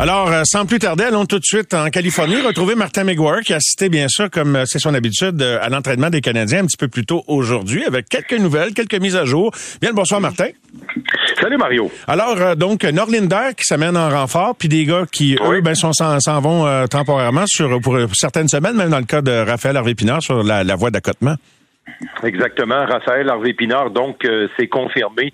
Alors, euh, sans plus tarder, allons tout de suite en Californie retrouver Martin McGuire qui a assisté, bien sûr, comme euh, c'est son habitude, euh, à l'entraînement des Canadiens un petit peu plus tôt aujourd'hui avec quelques nouvelles, quelques mises à jour. Bien le bonsoir, Martin. Salut Mario. Alors, donc, Norlinder qui s'amène en renfort, puis des gars qui, eux, ben, s'en, vont temporairement sur, pour certaines semaines, même dans le cas de Raphaël Harvey-Pinard sur la, la voie d'accotement. Exactement. Raphaël Harvey-Pinard, donc, c'est confirmé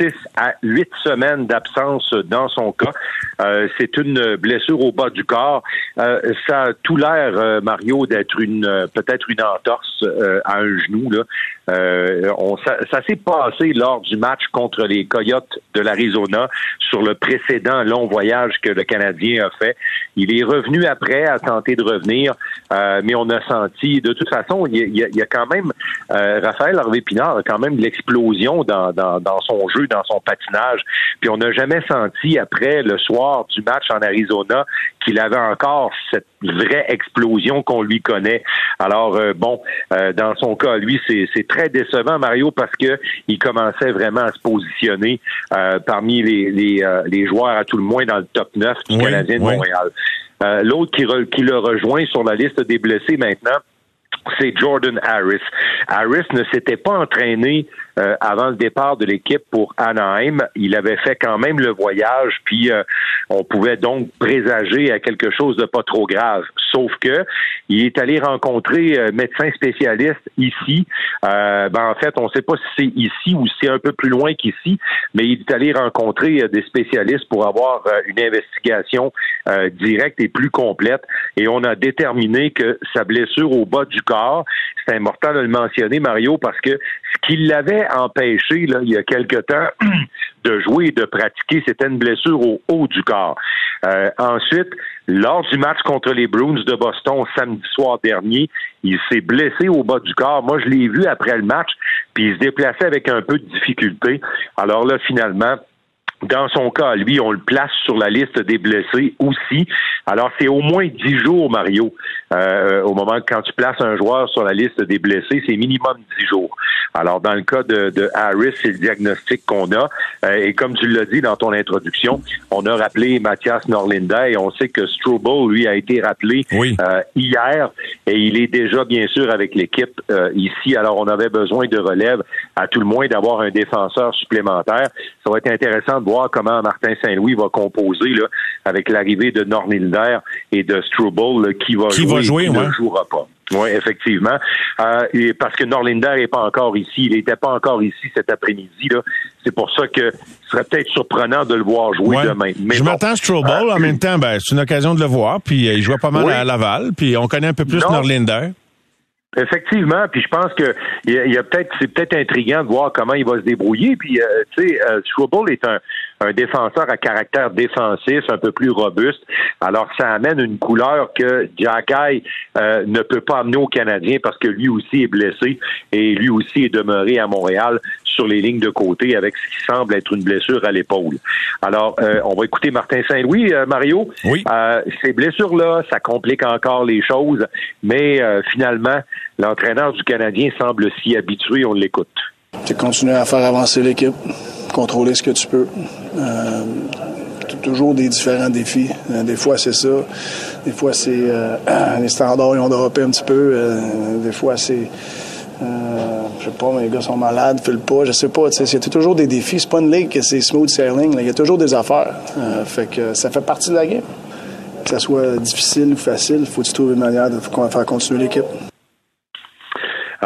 6 à 8 semaines d'absence dans son cas. Euh, c'est une blessure au bas du corps. Euh, ça a tout l'air, euh, Mario, d'être une peut-être une entorse à un genou. Là. on, ça, ça s'est passé lors du match contre les Coyotes de l'Arizona sur le précédent long voyage que le Canadien a fait. Il est revenu après à tenter de revenir, mais on a senti, de toute façon, il y a, il y a quand même, Raphaël Harvey-Pinard a quand même l'explosion dans, dans, dans son jeu dans son patinage. Puis on n'a jamais senti après le soir du match en Arizona qu'il avait encore cette vraie explosion qu'on lui connaît. Alors euh, bon, euh, dans son cas, lui, c'est très décevant, Mario, parce que il commençait vraiment à se positionner euh, parmi les, les, joueurs à tout le moins dans le top 9 du Canadien de Montréal. L'autre qui, qui le rejoint sur la liste des blessés maintenant, c'est Jordan Harris. Harris ne s'était pas entraîné euh, avant le départ de l'équipe pour Anaheim. Il avait fait quand même le voyage, puis euh, on pouvait donc présager à quelque chose de pas trop grave. Sauf que il est allé rencontrer euh, médecin spécialiste ici. ben en fait, on ne sait pas si c'est ici ou si c'est un peu plus loin qu'ici, mais il est allé rencontrer des spécialistes pour avoir une investigation directe et plus complète. Et on a déterminé que sa blessure au bas du corps, c'est important de le mentionner, Mario, parce que ce qui l'avait empêché, là, il y a quelque temps, de jouer et de pratiquer. C'était une blessure au haut du corps. Euh, ensuite, lors du match contre les Bruins de Boston samedi soir dernier, il s'est blessé au bas du corps. Moi, je l'ai vu après le match, puis il se déplaçait avec un peu de difficulté. Alors là, finalement, dans son cas, lui, on le place sur la liste des blessés aussi. Alors, c'est au moins dix jours, Mario, euh, au moment quand tu places un joueur sur la liste des blessés, c'est minimum dix jours. Alors, dans le cas de, de Harris, c'est le diagnostic qu'on a. Euh, et comme tu l'as dit dans ton introduction, on a rappelé Mathias Norlinda et on sait que Struble, lui, a été rappelé euh, hier et il est déjà, bien sûr, avec l'équipe ici. Alors, on avait besoin de relève, à tout le moins d'avoir un défenseur supplémentaire. Ça va être intéressant voir comment Martin Saint-Louis va composer là, avec l'arrivée de Norlinder et de Struble, qui va qui jouer, va jouer qui ne jouera pas. Oui, effectivement. Euh, et parce que Norlinder n'est pas encore ici. Il n'était pas encore ici cet après-midi. Là. C'est pour ça que ce serait peut-être surprenant de le voir jouer demain. Mais je m'attends à Strobel. Euh, en même temps, ben, c'est une occasion de le voir. Puis euh, il joue pas mal à Laval. Puis on connaît un peu plus Norlinder. Effectivement, puis je pense que il y a, peut-être c'est peut-être intriguant de voir comment il va se débrouiller. Puis euh, tu sais, euh, est un, un défenseur à caractère défensif, un peu plus robuste. Alors ça amène une couleur que Jack euh, ne peut pas amener au Canadien parce que lui aussi est blessé et lui aussi est demeuré à Montréal sur les lignes de côté avec ce qui semble être une blessure à l'épaule. Alors, euh, on va écouter Martin Saint-Louis, euh, Mario. Oui. Euh, ces blessures-là, ça complique encore les choses, mais finalement, l'entraîneur du Canadien semble s'y habituer. On l'écoute. Tu continues à faire avancer l'équipe, contrôler ce que tu peux. toujours des différents défis. des fois, c'est ça. Des fois, c'est les standards, ils ont droppé un petit peu. des fois, c'est je sais pas, mes gars sont malades, filent pas, je sais pas. C'est toujours des défis. C'est pas une ligue que c'est smooth sailing. Il y a toujours des affaires. Euh, fait que ça fait partie de la game. Que ça soit difficile ou facile, il faut trouves une manière de faire continuer l'équipe.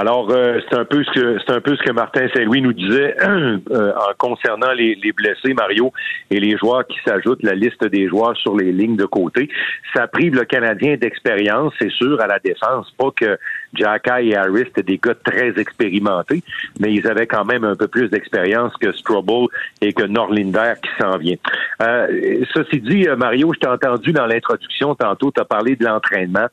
Alors, euh, c'est un peu ce que c'est un peu ce que Martin Saint-Louis nous disait euh, en concernant les, blessés, Mario, et les joueurs qui s'ajoutent, la liste des joueurs sur les lignes de côté. Ça prive le Canadien d'expérience, c'est sûr, à la défense. Pas que Jacka et Harris étaient des gars très expérimentés, mais ils avaient quand même un peu plus d'expérience que Strobel et que Norlinder qui s'en vient. Euh, ceci dit, Mario, je t'ai entendu dans l'introduction tantôt, tu as parlé de l'entraînement.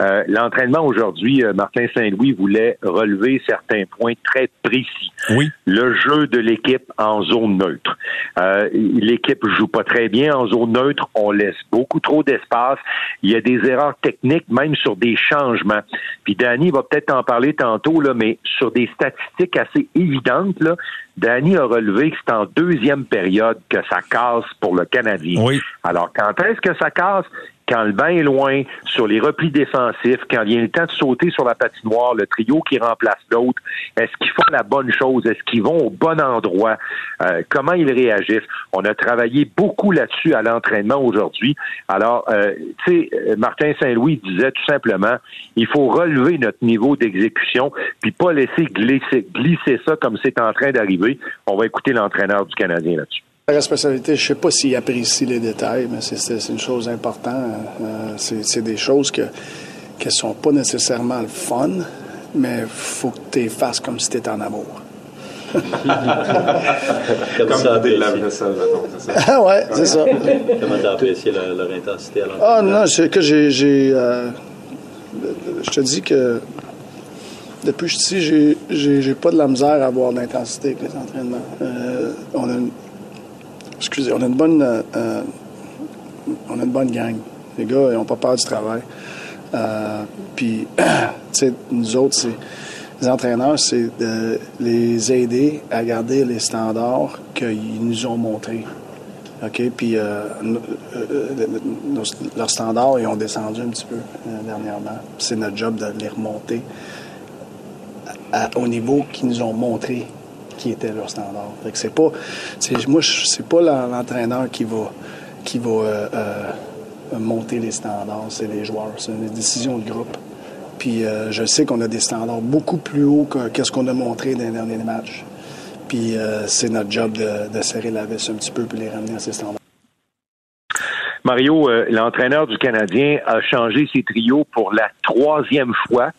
Euh, l'entraînement aujourd'hui, euh, Martin Saint-Louis voulait relever certains points très précis. Oui. Le jeu de l'équipe en zone neutre. Euh, l'équipe joue pas très bien en zone neutre. On laisse beaucoup trop d'espace. Il y a des erreurs techniques, même sur des changements. Puis Danny va peut-être en parler tantôt, là, mais sur des statistiques assez évidentes, là, Danny a relevé que c'est en deuxième période que ça casse pour le Canadien. Oui. Alors, quand est-ce que ça casse? Quand le vent est loin, sur les replis défensifs, quand vient le temps de sauter sur la patinoire, le trio qui remplace l'autre, est-ce qu'ils font la bonne chose? Est-ce qu'ils vont au bon endroit? Euh, comment ils réagissent? On a travaillé beaucoup là-dessus à l'entraînement aujourd'hui. Alors, euh, tu sais, euh, Martin Saint-Louis disait tout simplement, il faut relever notre niveau d'exécution, puis pas laisser glisser, glisser ça comme c'est en train d'arriver. On va écouter l'entraîneur du Canadien là-dessus. La responsabilité, je ne sais pas s'il apprécie les détails, mais c'est une chose importante. Euh, c'est des choses que ne sont pas nécessairement le fun, mais il faut que tu les fasses comme si tu étais en amour. comme, ça, des lave-vaisselle, c'est ça? Ah ouais, c'est ça. Comment tu as apprécié leur, leur, intensité à l'entraînement? Ah non, c'est que j'ai... Euh, je te dis que depuis que je suis ici, j'ai pas de la misère à avoir de l'intensité avec les entraînements. Euh, on a une, excusez, on a une bonne, euh, euh, on a une bonne gang. Les gars, ils n'ont pas peur du travail. Euh, puis, tu sais, nous autres, c'est, les entraîneurs, c'est de les aider à garder les standards qu'ils nous ont montrés. OK? Puis, leurs standards, ils ont descendu un petit peu dernièrement. C'est notre job de les remonter au niveau qu'ils nous ont montré qui était leur standard. Fait que c'est pas, moi, c'est pas l'entraîneur qui va, qui va euh, euh, monter les standards, c'est les joueurs. C'est une décision de groupe. Puis euh, je sais qu'on a des standards beaucoup plus hauts que, ce qu'on a montré dans les derniers matchs. Puis c'est notre job de, serrer la vis un petit peu pour les ramener à ces standards. Mario, l'entraîneur du Canadien a changé ses trios pour la troisième fois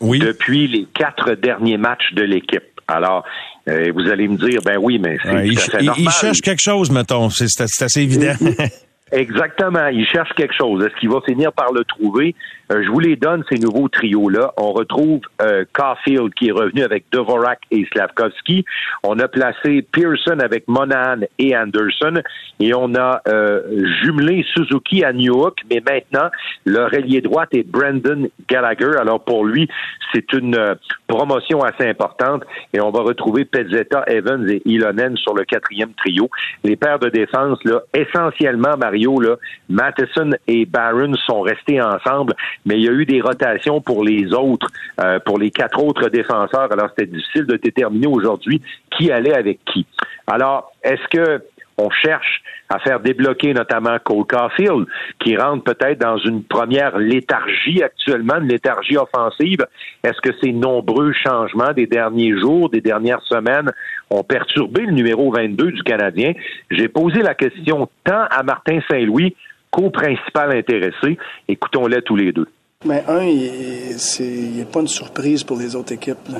depuis les quatre derniers matchs de l'équipe. Alors, euh, vous allez me dire, ben oui, mais c'est il, il, cherche quelque chose, mettons. C'est assez évident. Exactement. Il cherche quelque chose. Est-ce qu'il va finir par le trouver? Euh, je vous les donne, ces nouveaux trios-là. On retrouve euh, Caulfield qui est revenu avec Dvorak et Slavkovski. On a placé Pearson avec Monahan et Anderson. Et on a euh, jumelé Suzuki à New York. Mais maintenant, le relier droite est Brandon Gallagher. Alors pour lui, c'est une euh, promotion assez importante. Et on va retrouver Pezzetta, Evans et Ilonen sur le quatrième trio. Les paires de défense, là, essentiellement, Mario, là, Matheson et Barron sont restés ensemble mais il y a eu des rotations pour les autres, euh, pour les quatre autres défenseurs. Alors, c'était difficile de déterminer aujourd'hui qui allait avec qui. Alors, est-ce que on cherche à faire débloquer notamment Cole Caulfield, qui rentre peut-être dans une première léthargie actuellement, une léthargie offensive? Est-ce que ces nombreux changements des derniers jours, des dernières semaines ont perturbé le numéro 22 du Canadien? J'ai posé la question tant à Martin Saint-Louis co-principal intéressé. Écoutons-les tous les deux. Mais un, il n'est pas une surprise pour les autres équipes.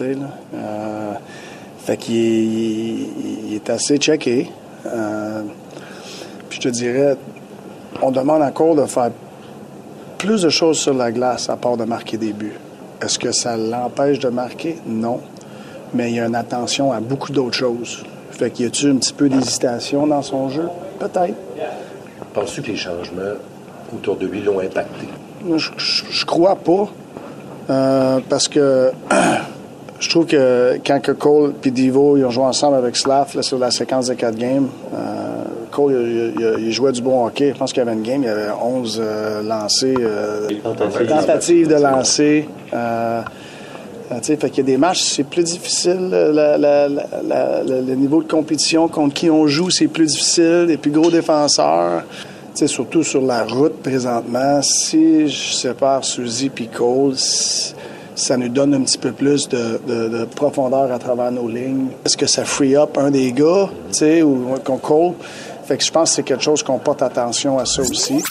Euh, fait qu'il il, est assez checké. Euh, puis je te dirais, on demande encore de faire plus de choses sur la glace à part de marquer des buts. Est-ce que ça l'empêche de marquer? Non. Mais il y a une attention à beaucoup d'autres choses. Fait qu'il y a-tu un petit peu d'hésitation dans son jeu? Peut-être. Penses-tu que les changements autour de lui l'ont impacté? Je, je, crois pas. Euh, parce que je trouve que quand que Cole et Divo ils ont joué ensemble avec Slav sur la séquence des quatre games, euh, Cole il, jouait du bon hockey. Je pense qu'il y avait une game, il y avait 11 euh, lancés, tentatives. de lancer. Fait qu'il y a des matchs, c'est plus difficile. le niveau de compétition contre qui on joue, c'est plus difficile. Les plus gros défenseurs surtout sur la route présentement, si je sépare Suzy et Cole, ça nous donne un petit peu plus de, profondeur à travers nos lignes. Est-ce que ça free up un des gars, tu sais, ou qu'on Cole? Fait que je pense que c'est quelque chose qu'on porte attention à ça aussi.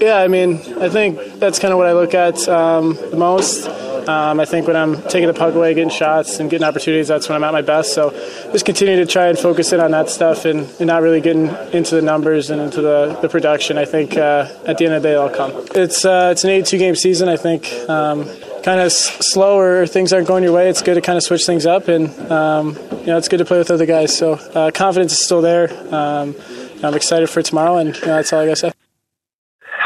Yeah, I mean, I think that's kind of what I look at um, the most. Um, I think when I'm taking the puck away, getting shots, and getting opportunities, that's when I'm at my best. So just continue to try and focus in on that stuff and, and not really getting into the numbers and into the, the production. I think uh, at the end of the day, it'll come. It's uh, it's an 82 game season. I think. Um, kind of slow or things aren't going your way, it's good to kind of switch things up, and um, you know it's good to play with other guys. So uh, confidence is still there. Um, I'm excited for tomorrow, and you know, that's all I got to say.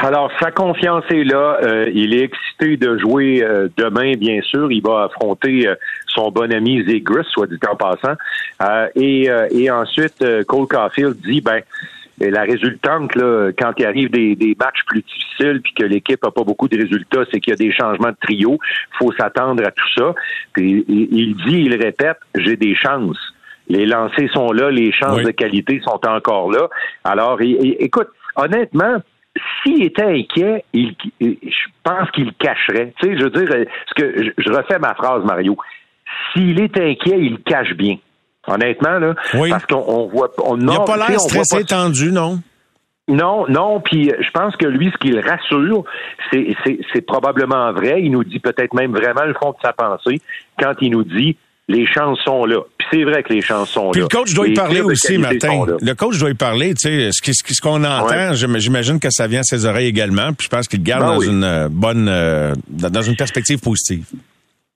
Alors, sa confiance est là. Euh, il est excité de jouer euh, demain, bien sûr. Il va affronter euh, son bon ami Zegris, soit dit en passant. et, et ensuite, Cole Caulfield dit, ben, la résultante, là, quand il arrive des, des matchs plus difficiles puis que l'équipe a pas beaucoup de résultats, c'est qu'il y a des changements de trio. faut s'attendre à tout ça. Puis il dit, il répète, j'ai des chances. Les lancers sont là, les chances de qualité sont encore là. Alors, écoute, honnêtement, s'il était inquiet, il, je pense qu'il cacherait. Tu sais, je veux dire, ce que je, refais ma phrase, Mario. S'il est inquiet, il cache bien. Honnêtement, là. Parce qu'on voit. On, il n'a pas l'air stressé, tendu, non? Non, non, puis je pense que lui, ce qui le rassure, c'est probablement vrai. Il nous dit peut-être même vraiment le fond de sa pensée quand il nous dit les chances sont là. Puis c'est vrai que les chances sont Puis là. le coach doit y parler aussi, Martin. Le coach doit y parler, tu sais, ce qu'on entend, j'imagine que ça vient à ses oreilles également, puis je pense qu'il garde ben dans une euh, bonne, euh, dans une perspective positive.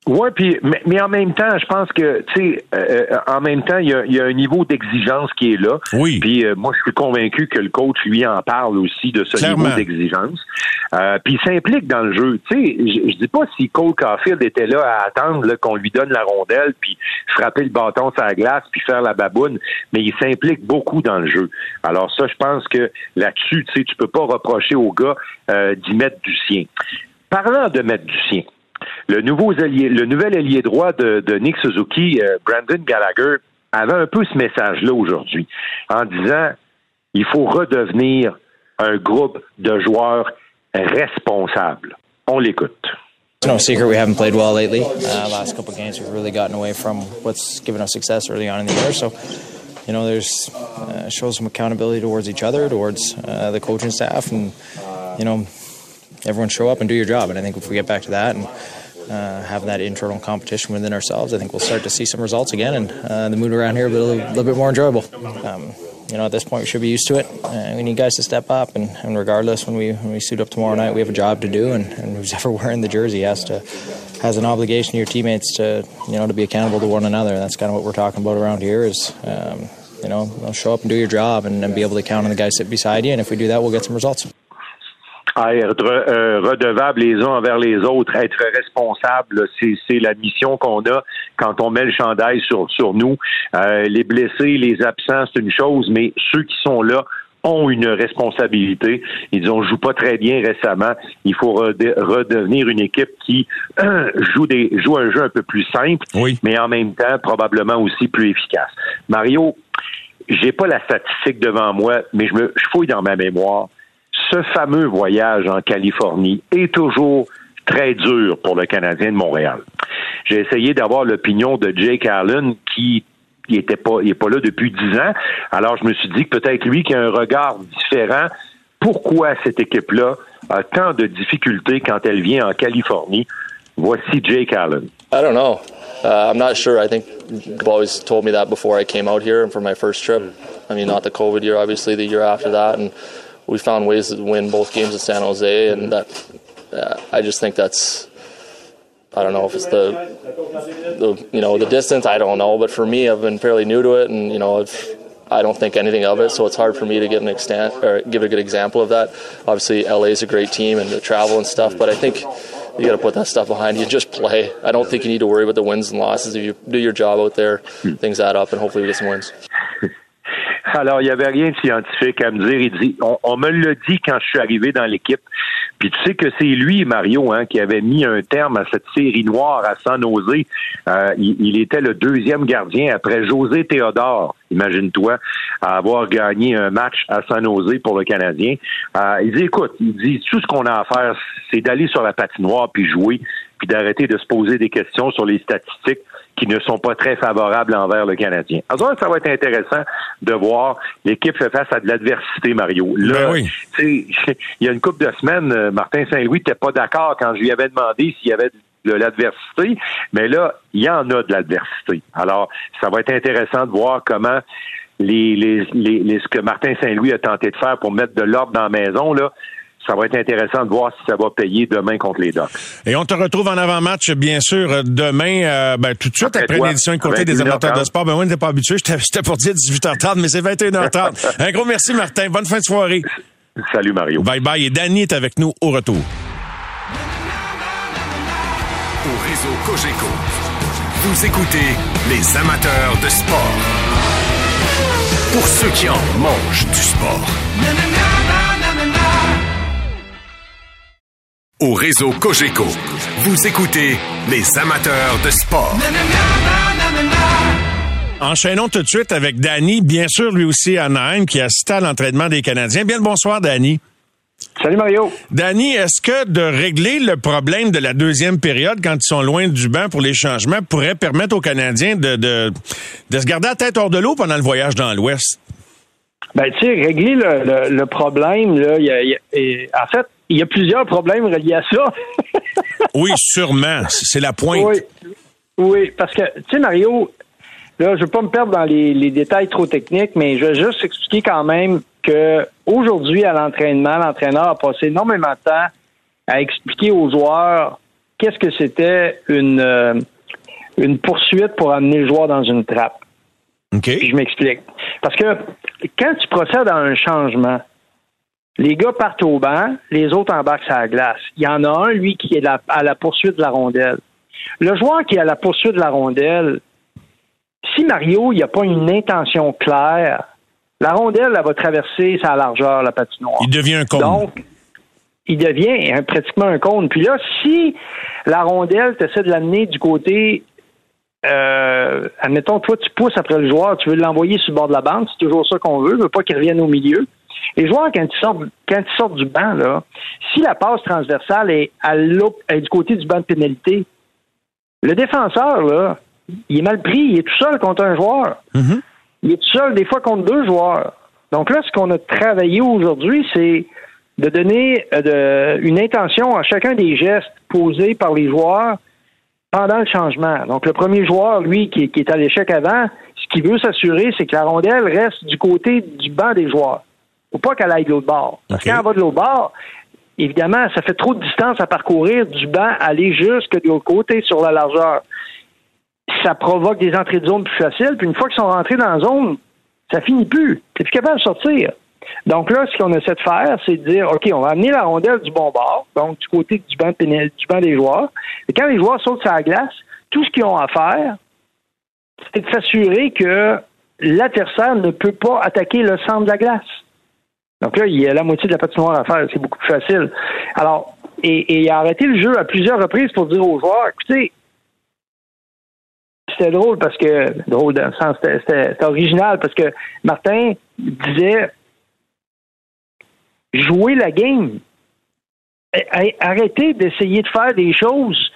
Oui, puis mais, mais, en même temps, je pense que tu sais, euh, euh, en même temps, il y a, y a, un niveau d'exigence qui est là. Oui. Puis euh, moi, je suis convaincu que le coach lui en parle aussi de ce niveau d'exigence. Euh, puis il s'implique dans le jeu. Tu sais, je, dis pas si Cole Caulfield était là à attendre qu'on lui donne la rondelle, puis frapper le bâton sur la glace, puis faire la baboune, mais il s'implique beaucoup dans le jeu. Alors ça, je pense que là-dessus, tu sais, tu peux pas reprocher au gars d'y mettre du sien. Parlant de mettre du sien. Le, nouveau le nouvel allié droit de, Nick Suzuki, euh, Brandon Gallagher, avait un peu ce message-là aujourd'hui, en disant il faut redevenir un groupe de joueurs responsables. On l'écoute. It's no secret we haven't played well lately. Uh, last couple of games, we've really gotten away from what's given us success early on in the year. So, you know, there's uh, shows some accountability towards each other, towards uh, the coaching staff, and you know, everyone show up and do your job. And I think if we get back to that and uh, have that internal competition within ourselves, I think we'll start to see some results again, and uh, the mood around here will be a little, bit more enjoyable. Um, you know, at this point, we should be used to it. Uh, we need guys to step up, and, and, regardless, when we when we suit up tomorrow night, we have a job to do, and, and who's ever wearing the jersey has to has an obligation to your teammates to you know to be accountable to one another. And that's kind of what we're talking about around here. Is um, you know, show up and do your job, and, and be able to count on the guys sit beside you. And if we do that, we'll get some results. Être euh, redevables les uns envers les autres, être responsable, c'est la mission qu'on a quand on met le chandail sur, sur nous. Euh, les blessés, les absents, c'est une chose, mais ceux qui sont là ont une responsabilité. Ils ont joué pas très bien récemment. Il faut redevenir une équipe qui joue des joue un jeu un peu plus simple, mais en même temps probablement aussi plus efficace. Mario, j'ai pas la statistique devant moi, mais je me je fouille dans ma mémoire ce fameux voyage en Californie est toujours très dur pour le Canadien de Montréal. J'ai essayé d'avoir l'opinion de Jake Allen qui il était pas là depuis dix ans. Alors je me suis dit que peut-être lui qui a un regard différent. Pourquoi cette équipe-là a tant de difficultés quand elle vient en Californie? Voici Jake Allen. I don't know. Uh, I'm not sure. I think you've always told me that before I came out here and my first trip. I mean, not the COVID year, obviously, the year after that, we found ways to win both games in San Jose, and that uh, I just think that's. I don't know if it's the, the you know the distance. I don't know, but for me, I've been fairly new to it, and you know, if I don't think anything of it, so it's hard for me to give an extent or give a good example of that. Obviously, LA is a great team and the travel and stuff, but I think you got to put that stuff behind you. Just play. I don't think you need to worry about the wins and losses. If you do your job out there, things add up, and hopefully we get some wins. Alors, il n'y avait rien de scientifique à me dire. Il dit, on, me l'a dit quand je suis arrivé dans l'équipe. Puis tu sais que c'est lui, Mario, hein, qui avait mis un terme à cette série noire à San Jose. Euh, il, était le deuxième gardien après José Théodore, imagine-toi, à avoir gagné un match à San Jose pour le Canadien. Euh, il dit, écoute, il dit, tout ce qu'on a à faire, c'est d'aller sur la patinoire puis jouer, puis d'arrêter de se poser des questions sur les statistiques qui ne sont pas très favorables envers le Canadien. Alors, ça va être intéressant de voir l'équipe fait face à de l'adversité, Mario. Là, ben il y a une couple de semaines, euh, Martin Saint-Louis n'était pas d'accord quand je lui avais demandé s'il y avait de l'adversité, mais là, il y en a de l'adversité. Alors, ça va être intéressant de voir comment les, les, les, ce que Martin Saint-Louis a tenté de faire pour mettre de l'ordre dans la maison, là, ça va être intéressant de voir si ça va payer demain contre les Ducks. Et on te retrouve en avant-match, bien sûr, demain, euh, ben, tout de suite après, une édition de côté des amateurs de sport. Ben, moi, je pas habitué. J'étais pour dire 18h30, mais c'est 21h30. Un gros merci, Martin. Bonne fin de soirée. Salut, Mario. Bye bye. Et Danny est avec nous au retour. Au réseau Cogeco, vous écoutez les amateurs de sport. Pour ceux qui en mangent du sport. Au réseau Cogeco, vous écoutez les amateurs de sport. Enchaînons tout de suite avec Danny, bien sûr lui aussi à Naheim, qui assiste à l'entraînement des Canadiens. Bien le bonsoir, Danny. Salut Mario. Danny, est-ce que de régler le problème de la deuxième période quand ils sont loin du banc pour les changements pourrait permettre aux Canadiens de, de, se garder la tête hors de l'eau pendant le voyage dans l'Ouest? Ben, tu sais, régler le, problème, là, en fait, il y a plusieurs problèmes reliés à ça. oui, sûrement. C'est la pointe. Oui, oui parce que, tu sais, Mario, là, je ne veux pas me perdre dans les, détails trop techniques, mais je vais juste expliquer quand même que aujourd'hui, à l'entraînement, l'entraîneur a passé énormément de temps à expliquer aux joueurs qu'est-ce que c'était une, euh, une poursuite pour amener le joueur dans une trappe. OK. Puis je m'explique. Parce que quand tu procèdes à un changement, les gars partent au banc, les autres embarquent sur la glace. Il y en a un, lui, qui est à la poursuite de la rondelle. Le joueur qui est à la poursuite de la rondelle, si Mario, il n'y a pas une intention claire, la rondelle, elle va traverser sa largeur, la patinoire. Il devient un cône. Donc, il devient pratiquement un cône. Puis là, si la rondelle, tu essaies de l'amener du côté euh, admettons, toi, tu pousses après le joueur, tu veux l'envoyer sur le bord de la bande, c'est toujours ça qu'on veut, on veut pas qu'il revienne au milieu. Les joueurs, quand ils sortent, quand ils sortent du banc, là, si la passe transversale est, à est du côté du banc de pénalité, le défenseur, là, il est mal pris, il est tout seul contre un joueur. Mm-hmm. Il est tout seul des fois contre deux joueurs. Donc là, ce qu'on a travaillé aujourd'hui, c'est de donner euh, une intention à chacun des gestes posés par les joueurs pendant le changement. Donc, le premier joueur, lui, qui, est à l'échec avant, ce qu'il veut s'assurer, c'est que la rondelle reste du côté du banc des joueurs. Faut pas qu'elle aille de l'autre bord. Parce que quand elle va de l'autre bord, évidemment, ça fait trop de distance à parcourir du banc, aller jusque de l'autre côté sur la largeur. Ça provoque des entrées de zone plus faciles. Puis une fois qu'ils sont rentrés dans la zone, ça finit plus. T'es plus capable de sortir. Donc là, ce qu'on essaie de faire, c'est de dire, OK, on va amener la rondelle du bon bord, donc du côté du banc, du banc des joueurs. Et quand les joueurs sautent sur la glace, tout ce qu'ils ont à faire, c'est de s'assurer que l'adversaire ne peut pas attaquer le centre de la glace. Donc là, il y a la moitié de la patinoire à faire. C'est beaucoup plus facile. Alors, et, il a arrêté le jeu à plusieurs reprises pour dire aux joueurs, écoutez, c'était drôle parce que, drôle dans le sens, c'était original parce que Martin disait, jouer la game. Arrêtez d'essayer de faire des choses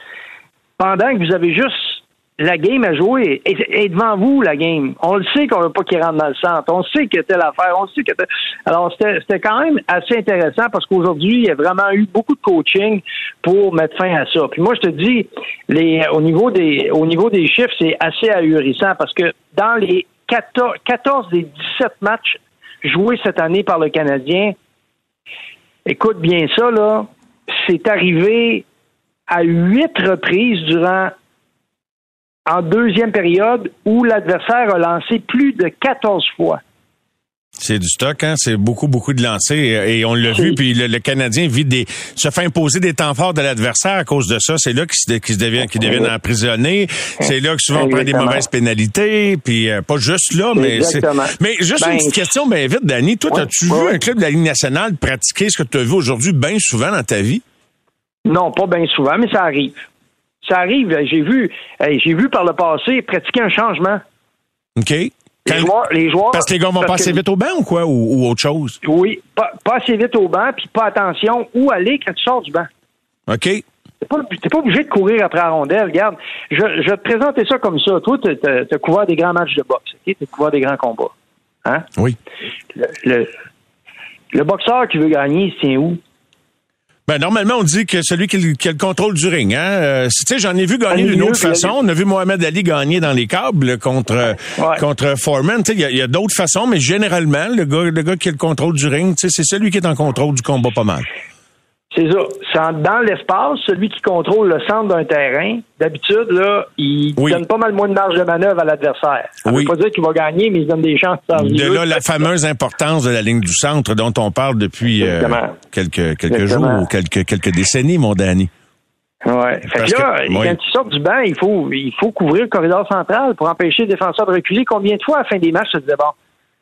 pendant que vous avez juste la game à jouer et, devant vous la game. On le sait qu'on veut pas qu'il rentre dans le centre. On sait que telle affaire. On sait que alors c'était quand même assez intéressant parce qu'aujourd'hui il y a vraiment eu beaucoup de coaching pour mettre fin à ça. Puis moi je te dis les au niveau des au niveau des chiffres c'est assez ahurissant parce que dans les 14, 14 des 17 matchs joués cette année par le Canadien, Écoute bien ça, là. C'est arrivé à huit reprises durant en deuxième période où l'adversaire a lancé plus de 14 fois. C'est du stock, hein? C'est beaucoup, beaucoup de lancers. Et on l'a vu, puis le, Canadien vit des, se fait imposer des temps forts de l'adversaire à cause de ça. C'est là qu'ils se, deviennent, emprisonnés. C'est là que souvent on prend des mauvaises pénalités. Puis euh, pas juste là, mais c'est. Mais juste une ben, petite question, mais vite, Danny. Toi, as-tu vu un club de la Ligue nationale pratiquer ce que tu as vu aujourd'hui bien souvent dans ta vie? Non, pas bien souvent, mais ça arrive. Ça arrive. J'ai vu, j'ai vu par le passé pratiquer un changement. OK. Les, joueurs, Parce que les gars vont pas assez vite au banc ou quoi? Ou, autre chose? Oui, pas, assez vite au banc, puis pas attention où aller quand tu sors du banc. OK. T'es pas, pas obligé de courir après la rondelle. Regarde, je, je vais te présenter ça comme ça. Toi, tu as couvert des grands matchs de boxe. Tu as couvert des grands combats. Hein? Oui. Le, le, boxeur qui veut gagner, il tient où? Ben, normalement, on dit que celui qui, a le contrôle du ring. Hein? Euh, tu sais, j'en ai vu gagner d'une autre façon. On a vu Mohamed Ali gagner dans les câbles contre contre Foreman. Il y a, a d'autres façons, mais généralement, le gars, le gars qui a le contrôle du ring, c'est celui qui est en contrôle du combat pas mal. C'est ça. Dans l'espace, celui qui contrôle le centre d'un terrain, d'habitude, là, il donne pas mal moins de marge de manœuvre à l'adversaire. Ça ne veut pas dire qu'il va gagner, mais il donne des chances. De là, la fameuse importance de la ligne du centre dont on parle depuis euh, quelques, quelques jours ou quelques, quelques décennies, mon Danny. Ouais. Fait que là, quand tu sors du banc, il faut, il faut couvrir le corridor central pour empêcher le défenseur de reculer. Combien de fois à la fin des matchs, tu te bon,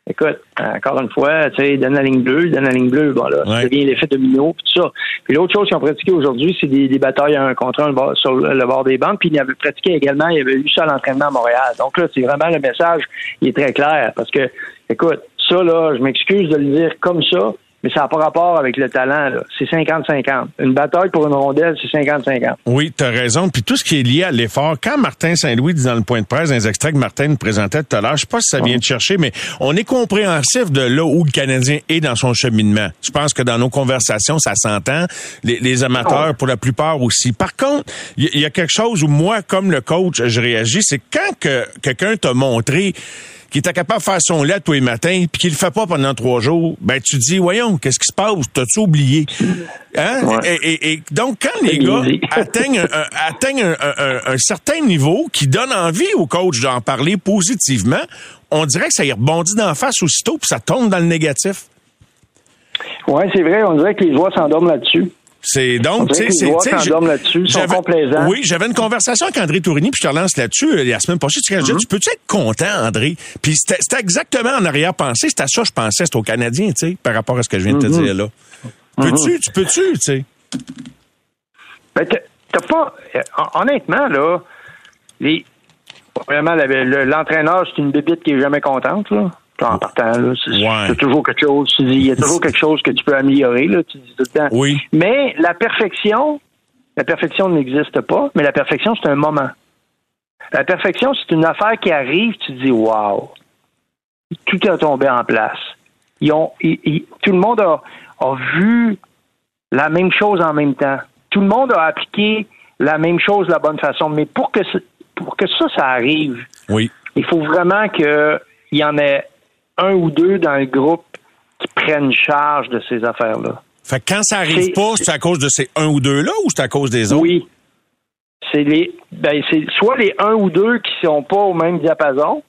écoute, encore une fois, tu sais, donne la ligne bleue, donne la ligne bleue, bon là, ça devient l'effet domino, tout ça. Puis l'autre chose qu'ils ont pratiqué aujourd'hui, c'est des, batailles à un contre un sur le bord des bandes, puis ils avaient pratiqué également, il y avait eu ça à l'entraînement à Montréal. Donc là, c'est vraiment le message, il est très clair, parce que, écoute, ça là, je m'excuse de le dire comme ça, mais ça n'a pas rapport avec le talent. C'est 50-50. Une bataille pour une rondelle, c'est 50-50. Oui, tu as raison. Puis tout ce qui est lié à l'effort, quand Martin Saint-Louis dit dans le point de presse, dans les extraits que Martin nous présentait tout à l'heure, je sais pas si ça vient de chercher, mais on est compréhensif de là où le Canadien est dans son cheminement. Je pense que dans nos conversations, ça s'entend. Les, amateurs, pour la plupart aussi. Par contre, il y, a quelque chose où moi, comme le coach, je réagis, c'est quand que quelqu'un t'a montré qui était capable de faire son lait tous les matins, puis qu'il le fait pas pendant trois jours, ben tu dis, voyons, qu'est-ce qui se passe? T'as-tu oublié? Hein? Et, donc, quand les gars atteignent, un, atteignent un, certain niveau qui donne envie au coach d'en parler positivement, on dirait que ça y rebondit d'en face aussitôt, puis ça tombe dans le négatif. Oui, c'est vrai, on dirait que les voix s'endorment là-dessus. C'est donc, tu sais, c'est. là-dessus, Oui, j'avais une conversation avec André Tourigny, puis je te relance là-dessus euh, la semaine prochaine. Tu, mm-hmm. tu peux-tu être content, André? Puis c'était exactement en arrière-pensée. C'était à ça que je pensais, c'était aux Canadiens, tu sais, par rapport à ce que je viens de te mm-hmm. dire là. Peux-tu, mm-hmm. tu peux-tu, tu sais? Ben, t'as pas. Euh, honnêtement, là, les. Vraiment, l'entraîneur, c'est une bébite qui est jamais contente, là en partant. C'est toujours quelque chose. Il y a toujours quelque chose que tu peux améliorer. Là, tu dis tout le temps. Oui. Mais la perfection, la perfection n'existe pas, mais la perfection, c'est un moment. La perfection, c'est une affaire qui arrive, tu dis Wow! Tout est tombé en place. Ils ont, tout le monde a, a vu la même chose en même temps. Tout le monde a appliqué la même chose de la bonne façon. Mais pour que, pour que ça, ça arrive, oui. il faut vraiment qu'il y en ait un ou deux dans le groupe qui prennent charge de ces affaires-là. Fait que quand ça arrive pas, c'est à cause de ces un ou deux-là ou c'est à cause des autres? Oui. C'est les ben c'est soit les un ou deux qui sont pas au même diapason,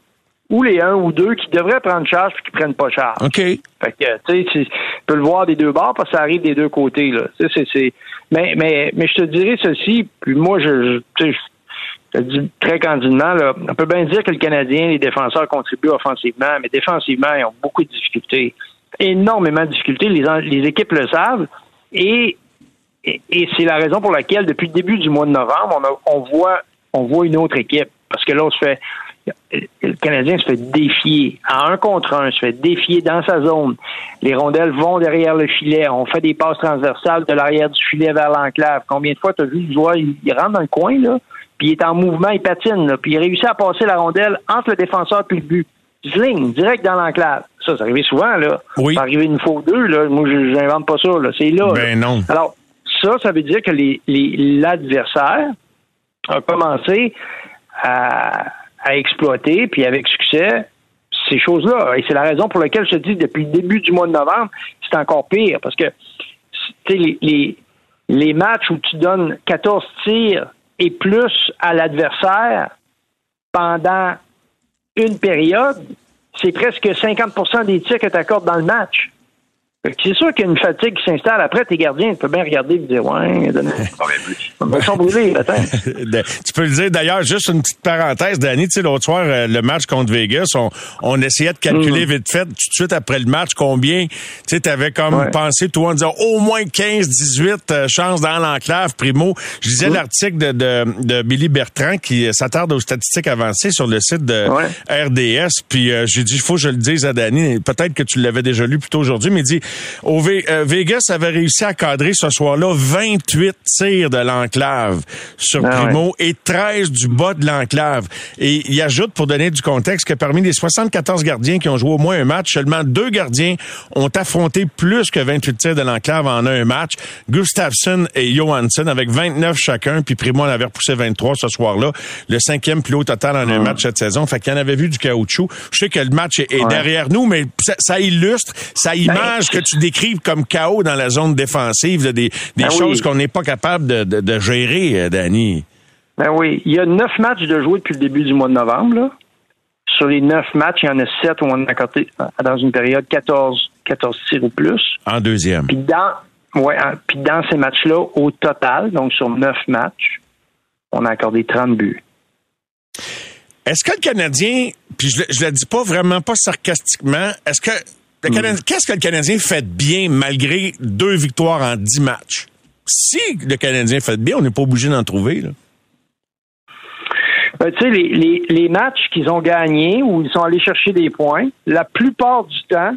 ou les un ou deux qui devraient prendre charge puis qui prennent pas charge. OK. Fait que, tu sais, tu peux le voir des deux bords parce que ça arrive des deux côtés, là. c'est, mais, mais, mais je te dirais ceci, puis moi, je, je, très candidement, là, on peut bien dire que le Canadien, les défenseurs contribuent offensivement, mais défensivement, ils ont beaucoup de difficultés. Énormément de difficultés. Les, équipes le savent. Et, et, c'est la raison pour laquelle, depuis le début du mois de novembre, on, on voit on voit une autre équipe. Parce que là, on se fait le Canadien se fait défier à un contre un, se fait défier dans sa zone. Les rondelles vont derrière le filet. On fait des passes transversales de l'arrière du filet vers l'enclave. Combien de fois tu as vu le joueur, il, rentre dans le coin, là, puis il est en mouvement, il patine, puis il réussit à passer la rondelle entre le défenseur et le but. Zling, direct dans l'enclave. Ça, ça arrive souvent, là. Oui. Ça arrive une fois ou deux, là. Moi, je n'invente pas ça, là. C'est là. Ben non. Alors, ça, ça veut dire que l'adversaire a commencé à, exploiter, puis avec succès, ces choses-là. Et c'est la raison pour laquelle je te dis, depuis le début du mois de novembre, c'est encore pire. Parce que, tu sais, les, les matchs où tu donnes 14 tirs et plus à l'adversaire pendant une période, c'est presque 50% des tirs que tu accordes dans le match. C'est sûr qu'il y a une fatigue qui s'installe. Après, tes gardiens, tu peux bien regarder et dire Ouais, sont brûlés, Tu peux le dire d'ailleurs, juste une petite parenthèse, Danny, tu sais, l'autre soir, euh, le match contre Vegas, on, essayait de calculer mm. vite fait, tout de suite après le match, combien tu sais, avais comme pensé, toi, en disant au moins 15, 18 euh, chances dans l'enclave, primo. Je lisais mm. l'article de, de, Billy Bertrand qui s'attarde aux statistiques avancées sur le site de RDS. Puis euh, j'ai dit, il faut que je le dise à Danny, peut-être que tu l'avais déjà lu plus tôt aujourd'hui, mais il dit Au euh, Vegas avait réussi à cadrer ce soir-là 28 tirs de l'enclave sur Ah Primo et 13 du bas de l'enclave. Et il ajoute, pour donner du contexte, que parmi les 74 gardiens qui ont joué au moins un match, seulement deux gardiens ont affronté plus que 28 tirs de l'enclave en un match. Gustafsson et Johansson avec 29 chacun, puis Primo en avait repoussé 23 ce soir-là. Le cinquième plus haut total en un match cette saison. Fait qu'il en avait vu du caoutchouc. Je sais que le match est, derrière nous, mais ça, ça illustre, ça image que tu décrives comme chaos dans la zone défensive, là, des, des Ben choses oui. qu'on n'est pas capable de, de, de gérer, euh, Danny. Ben oui. Il y a neuf matchs de jouer depuis le début du mois de novembre. Là. Sur les neuf matchs, il y en a sept où on a accordé, euh, dans une période 14, 14 tirs ou plus. En deuxième. Puis dans, ouais, en- puis dans ces matchs-là, au total, donc sur neuf matchs, on a accordé 30 buts. Est-ce que le Canadien, puis je, je le dis pas vraiment pas sarcastiquement, est-ce que le Hmm. Qu'est-ce que le Canadien fait de bien malgré deux victoires en dix matchs? Si le Canadien fait de bien, on n'est pas obligé d'en trouver. Là. Ben, tu sais, les, les, les matchs qu'ils ont gagnés, où ils sont allés chercher des points, la plupart du temps,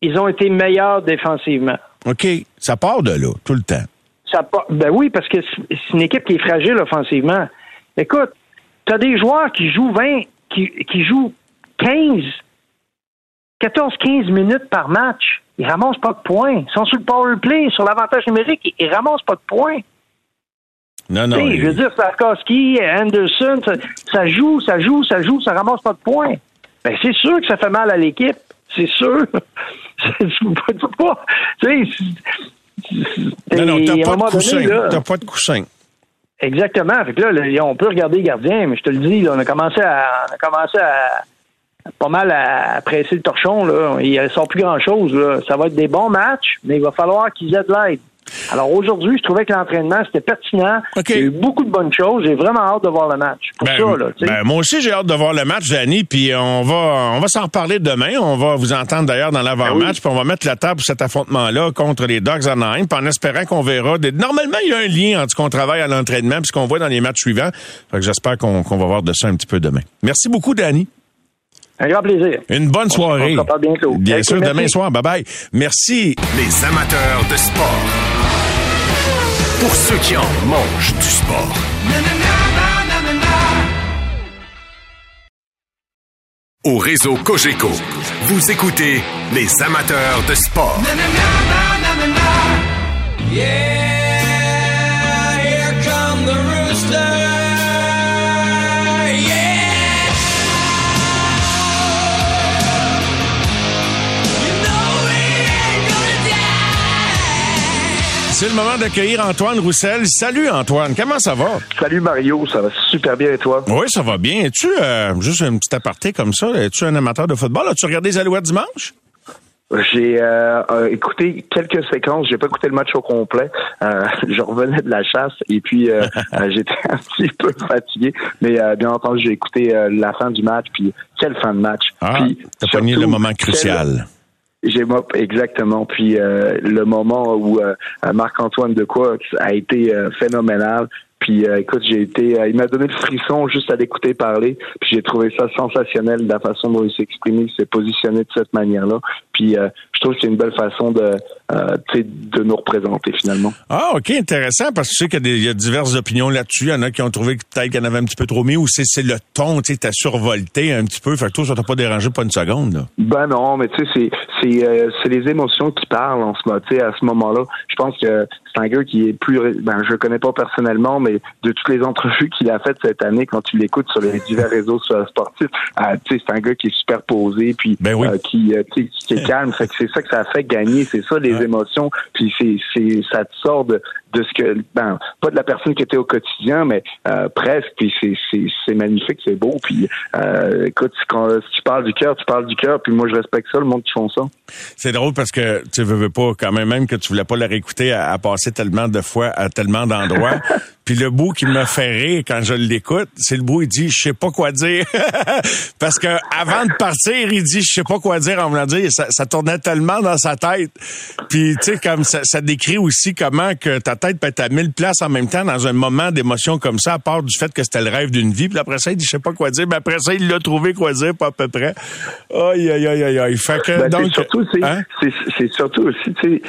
ils ont été meilleurs défensivement. OK, ça part de là, tout le temps. Ça, pa- ben oui, parce que c'est c'est une équipe qui est fragile offensivement. Écoute, tu as des joueurs qui jouent 20, qui, qui jouent 15, 14-15 minutes par match. Ils ramassent pas de points. Ils sont sur le power play, sur l'avantage numérique, ils, ramassent pas de points. Non, non. il- je veux dire, Slavkowski, Anderson, ça, ça joue, ça joue, ça joue, ça ramasse pas de points. Ben, c'est sûr que ça fait mal à l'équipe. C'est sûr. Pas- tu sais, non, non, t'as pas de coussin. T'as pas de coussin. Exactement. Fait que là, là, on peut regarder gardien, mais je te le dis, là, on a commencé à, on a commencé à pas mal à presser le torchon. Là. Il ne sort plus grand-chose. là. Ça va être des bons matchs, mais il va falloir qu'ils aient de l'aide. Alors aujourd'hui, je trouvais que l'entraînement, c'était pertinent. OK. Il y a eu beaucoup de bonnes choses. J'ai vraiment hâte de voir le match. Pour Ben, ça, là, ben, moi aussi, j'ai hâte de voir le match, Danny, puis on va, on va s'en reparler demain. On va vous entendre d'ailleurs dans l'avant-match, Ben oui. puis on va mettre la table pour cet affrontement-là contre les Dogs Anaheim, puis en espérant qu'on verra. Des... Normalement, il y a un lien entre ce qu'on travaille à l'entraînement puis ce qu'on voit dans les matchs suivants. J'espère qu'on qu'on va voir de ça un petit peu demain. Merci beaucoup, Danny. Un grand plaisir. Une bonne soirée. on se. Bien Ok, sûr, merci. demain soir. Bye bye. Merci. Les amateurs de sport. Pour ceux qui en mangent du sport. Au réseau Cogeco, vous écoutez les amateurs de sport. C'est le moment d'accueillir Antoine Roussel. Salut Antoine, comment ça va? Salut Mario, ça va super bien et toi? Oui, ça va bien. Es-tu, euh, juste un petit aparté comme ça, es-tu un amateur de football? As-tu regardé les Alouettes dimanche? J'ai euh, euh, écouté quelques séquences, j'ai pas écouté le match au complet. Euh, je revenais de la chasse et puis euh, j'étais un petit peu fatigué, mais bien entendu j'ai écouté la fin du match puis quelle fin de match. Ah, puis t'as pogné le moment crucial. Moi exactement. Puis euh, le moment où euh, Marc-Antoine Decoy a été euh, phénoménal. Puis euh, écoute, j'ai été, euh, il m'a donné le frisson juste à l'écouter parler. Puis j'ai trouvé ça sensationnel la façon dont il s'est exprimé, il s'est positionné de cette manière-là. Puis euh, je trouve que c'est une belle façon de, euh, tu sais, de nous représenter finalement. Ah, OK, intéressant, parce que tu sais qu'il y a des- il y, a diverses opinions là-dessus. Il y en a qui ont trouvé que peut-être qu'il y en avait un petit peu trop mis, ou c'est c'est le ton, tu sais, t'as survolté un petit peu. Fait que toi, ça t'a pas dérangé pas une seconde, là. Ben non, mais tu sais, c'est c'est euh, c'est les émotions qui parlent en ce moment. Tu sais, à ce moment-là, je pense que c'est un gars qui est plus, ben je le connais pas personnellement, mais de toutes les entrevues qu'il a faites cette année, quand tu l'écoutes sur les divers réseaux sportifs, euh, tu sais, c'est un gars qui est super posé, puis Ben oui. euh, qui, euh, qui est calme. Fait que c'est ça que ça fait gagner, c'est ça les émotions. Puis c'est c'est ça te sort de de ce que, ben pas de la personne qui était au quotidien, mais euh, presque. Puis c'est c'est c'est magnifique, c'est beau. Puis euh, écoute, quand si tu parles du cœur, tu parles du cœur. Puis moi je respecte ça, le monde qui font ça. C'est drôle parce que tu veux, veux pas quand même, même que tu voulais pas la réécouter à, à passer tellement de fois à tellement d'endroits. Puis le bout qui me fait rire quand je l'écoute, c'est le bout il dit je sais pas quoi dire parce que avant de partir, il dit je sais pas quoi dire en voulant dire ça, ça tournait tellement dans sa tête. Puis tu sais comme ça, ça décrit aussi comment que ta tête peut être à mille places en même temps dans un moment d'émotion comme ça, à part du fait que c'était le rêve d'une vie. Puis après ça, il dit, je sais pas quoi dire. Mais après ça, il l'a trouvé quoi dire, pas à peu près. Aïe, aïe, aïe, aïe, aïe. Fait que, Ben, donc, c'est surtout, c'est, hein? c'est, surtout aussi, tu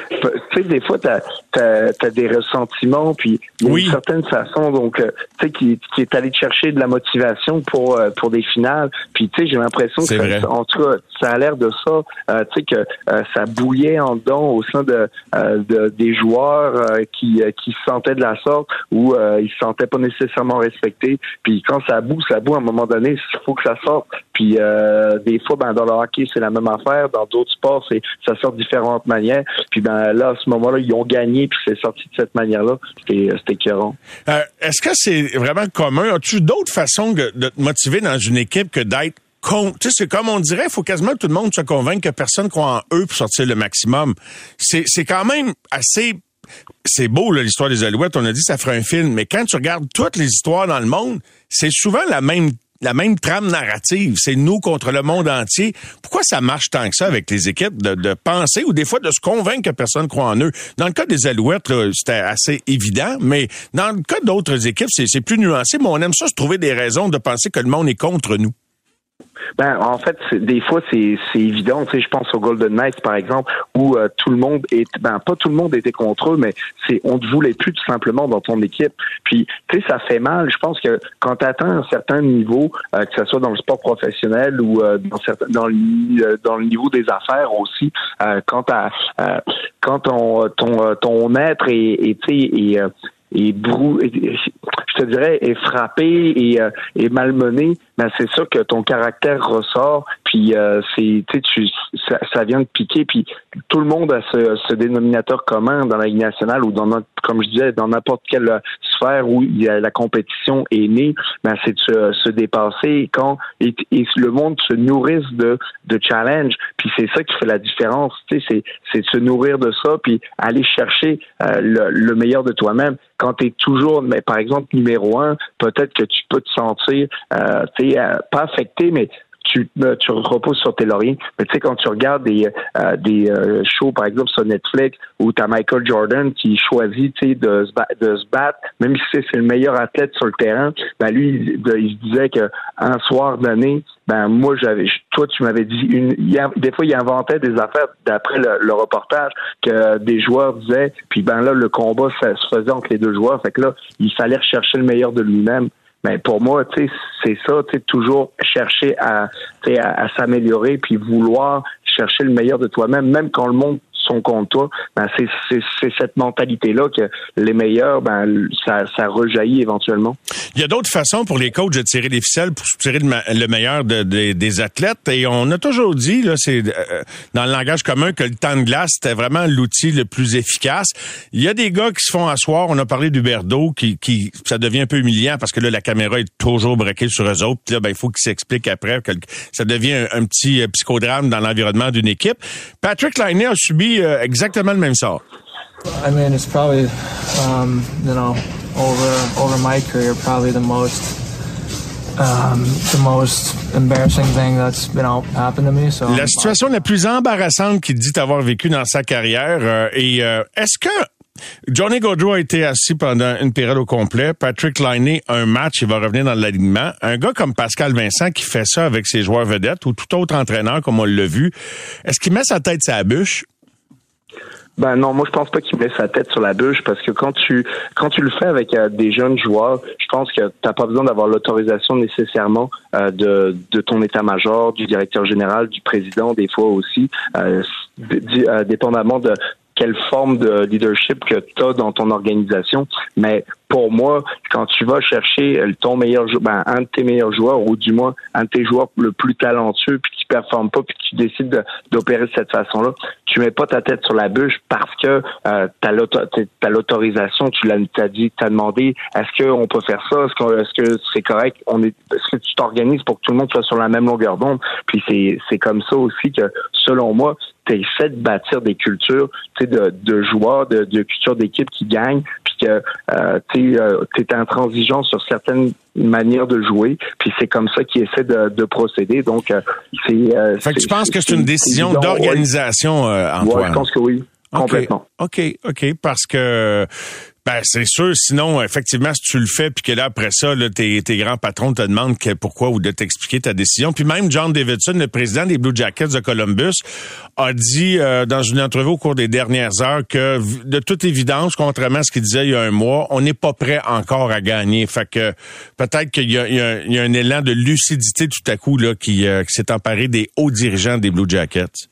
sais, des fois, t'as, t'as, t'as des ressentiments, puis il y a Oui. une certaine façon, donc, euh, tu sais, qui, qui est allé chercher de la motivation pour, euh, pour des finales. Puis, tu sais, j'ai l'impression que, C'est vrai. ça- en tout cas, ça a l'air de ça, euh, tu sais, que euh, ça bouillait en dedans au sein de, euh, de- des joueurs euh, qui, euh, qui se sentaient de la sorte ou euh, ils se sentaient pas nécessairement respectés. Puis, quand ça boue, ça boue à un moment donné, il faut que ça sorte. Puis, euh, des fois, ben, dans le hockey, c'est la même affaire. Dans d'autres sports, c'est ça sort de différentes manières. Puis, ben, là, à ce moment-là, ils ont gagné, puis c'est sorti de cette manière-là. C'était c'était écœurant. Euh, Est-ce que c'est vraiment commun? As-tu d'autres façons de, te motiver dans une équipe que d'être? Tu sais, c'est comme on dirait, il faut quasiment que tout le monde se convainque que personne croit en eux pour sortir le maximum. C'est quand même assez... C'est beau, l'histoire des Alouettes. On a dit ça ferait un film. Mais quand tu regardes toutes les histoires dans le monde, c'est souvent la même la même trame narrative. C'est nous contre le monde entier. Pourquoi ça marche tant que ça avec les équipes de, penser ou des fois de se convaincre que personne croit en eux? Dans le cas des Alouettes, c'était assez évident, mais dans le cas d'autres équipes, c'est plus nuancé, mais on aime ça se trouver des raisons de penser que le monde est contre nous. Ben, en fait, des fois, c'est évident. Tu sais, je pense au Golden Knights, par exemple, où euh, tout le monde est, ben, pas tout le monde était contre eux, mais c'est, on te voulait plus tout simplement dans ton équipe. Puis, tu sais, ça fait mal. Je pense que quand tu atteins un certain niveau, euh, que ce soit dans le sport professionnel ou euh, dans, certains, dans, le, euh, dans le niveau des affaires aussi, euh, quand, t'as, euh, quand ton, ton, ton être est, est, est, est brou, est- je te dirais, est frappé et, euh, et malmené, ben c'est sûr que ton caractère ressort, puis euh, c'est, tu ça, ça vient de piquer, puis tout le monde a ce, ce dénominateur commun dans la Ligue nationale ou dans notre, comme je disais, dans n'importe quelle euh, sphère où il y a la compétition est née, ben c'est de se, se dépasser quand et, et le monde se nourrisse de, de challenge, puis c'est ça qui fait la différence, tu sais, c'est, c'est de se nourrir de ça, puis aller chercher euh, le, le meilleur de toi-même. Quand tu es toujours, mais par exemple numéro un, peut-être que tu peux te sentir, euh, tu sais, euh, pas affecté, mais tu, euh, tu reposes sur tes lauriers. Mais tu sais, quand tu regardes des, euh, des euh, shows, par exemple, sur Netflix, où tu as Michael Jordan qui choisit tu sais, de, se de se battre, même si c'est le meilleur athlète sur le terrain, ben lui, il, se disait que un soir donné, ben moi j'avais toi tu m'avais dit une des fois il inventait des affaires d'après le, le reportage que des joueurs disaient. Puis ben là le combat ça se faisait entre les deux joueurs. Fait que là il fallait rechercher le meilleur de lui-même mais pour moi, c'est ça, toujours chercher à, à, à s'améliorer, puis vouloir chercher le meilleur de toi-même, même quand le monde sont contre toi. Ben c'est cette mentalité là que les meilleurs, ben ça ça rejaillit éventuellement. Il y a d'autres façons pour les coachs de tirer les ficelles pour tirer le, meilleur de- de- des athlètes. Et on a toujours dit, là, c'est euh, dans le langage commun, que le temps de glace, c'était vraiment l'outil le plus efficace. Il y a des gars qui se font asseoir. On a parlé d'Huberdo, qui, qui ça devient un peu humiliant parce que là, la caméra est toujours braquée sur eux autres. Là, ben, il faut qu'ils s'expliquent après. Ça devient un, petit euh, psychodrame dans l'environnement d'une équipe. Patrick Laine a subi euh, exactement le même sort. I mean, it's probably, um, you know, over over my career, probably the most, um, the most embarrassing thing that's you know happened to me. So La situation la plus embarrassante qu'il dit avoir vécu dans sa carrière. euh, et euh, est-ce que Johnny Gaudreau a été assis pendant une période au complet? Patrick Liney, un match, il va revenir dans l'alignement. Un gars comme Pascal Vincent qui fait ça avec ses joueurs vedettes ou tout autre entraîneur comme on l'a vu, est-ce qu'il met sa tête la bûche? Ben non, moi je pense pas qu'il met sa tête sur la bûche parce que quand tu quand tu le fais avec euh, des jeunes joueurs, je pense que t'as pas besoin d'avoir l'autorisation nécessairement euh, de de ton état-major, du directeur général, du président des fois aussi, euh, euh, dépendamment de quelle forme de leadership que tu as dans ton organisation. Mais pour moi, quand tu vas chercher ton meilleur jou- ben, un de tes meilleurs joueurs, ou du moins un de tes joueurs le plus talentueux, puis qui performe pas, puis tu décides de- d'opérer de cette façon-là, tu mets pas ta tête sur la bûche parce que euh, l'auto- t'as l'autorisation, tu l'as dit, t'as demandé, est-ce qu'on peut faire ça, est-ce que que c'est correct, on est, est-ce que tu t'organises pour que tout le monde soit sur la même longueur d'onde, puis c'est c'est comme ça aussi que selon moi, tu essaies de bâtir des cultures, tu sais, de, de joueurs, de, de culture d'équipe qui gagnent, puis que euh, tu es intransigeant sur certaines manières de jouer, puis c'est comme ça qu'ils essaient de, de procéder. Donc, euh, c'est. euh, Fait que tu penses que c'est une décision d'organisation, euh. Antoine? Ouais, je pense que oui. Complètement. OK, OK, parce que Ben, c'est sûr. Sinon, effectivement, si tu le fais, puis que là, après ça, là, tes, grands patrons te demandent pourquoi ou de t'expliquer ta décision. Puis même John Davidson, le président des Blue Jackets de Columbus, a dit euh, dans une entrevue au cours des dernières heures que, de toute évidence, contrairement à ce qu'il disait il y a un mois, on n'est pas prêt encore à gagner. Fait que peut-être qu'il y, a un élan de lucidité tout à coup là qui, euh, qui s'est emparé des hauts dirigeants des Blue Jackets.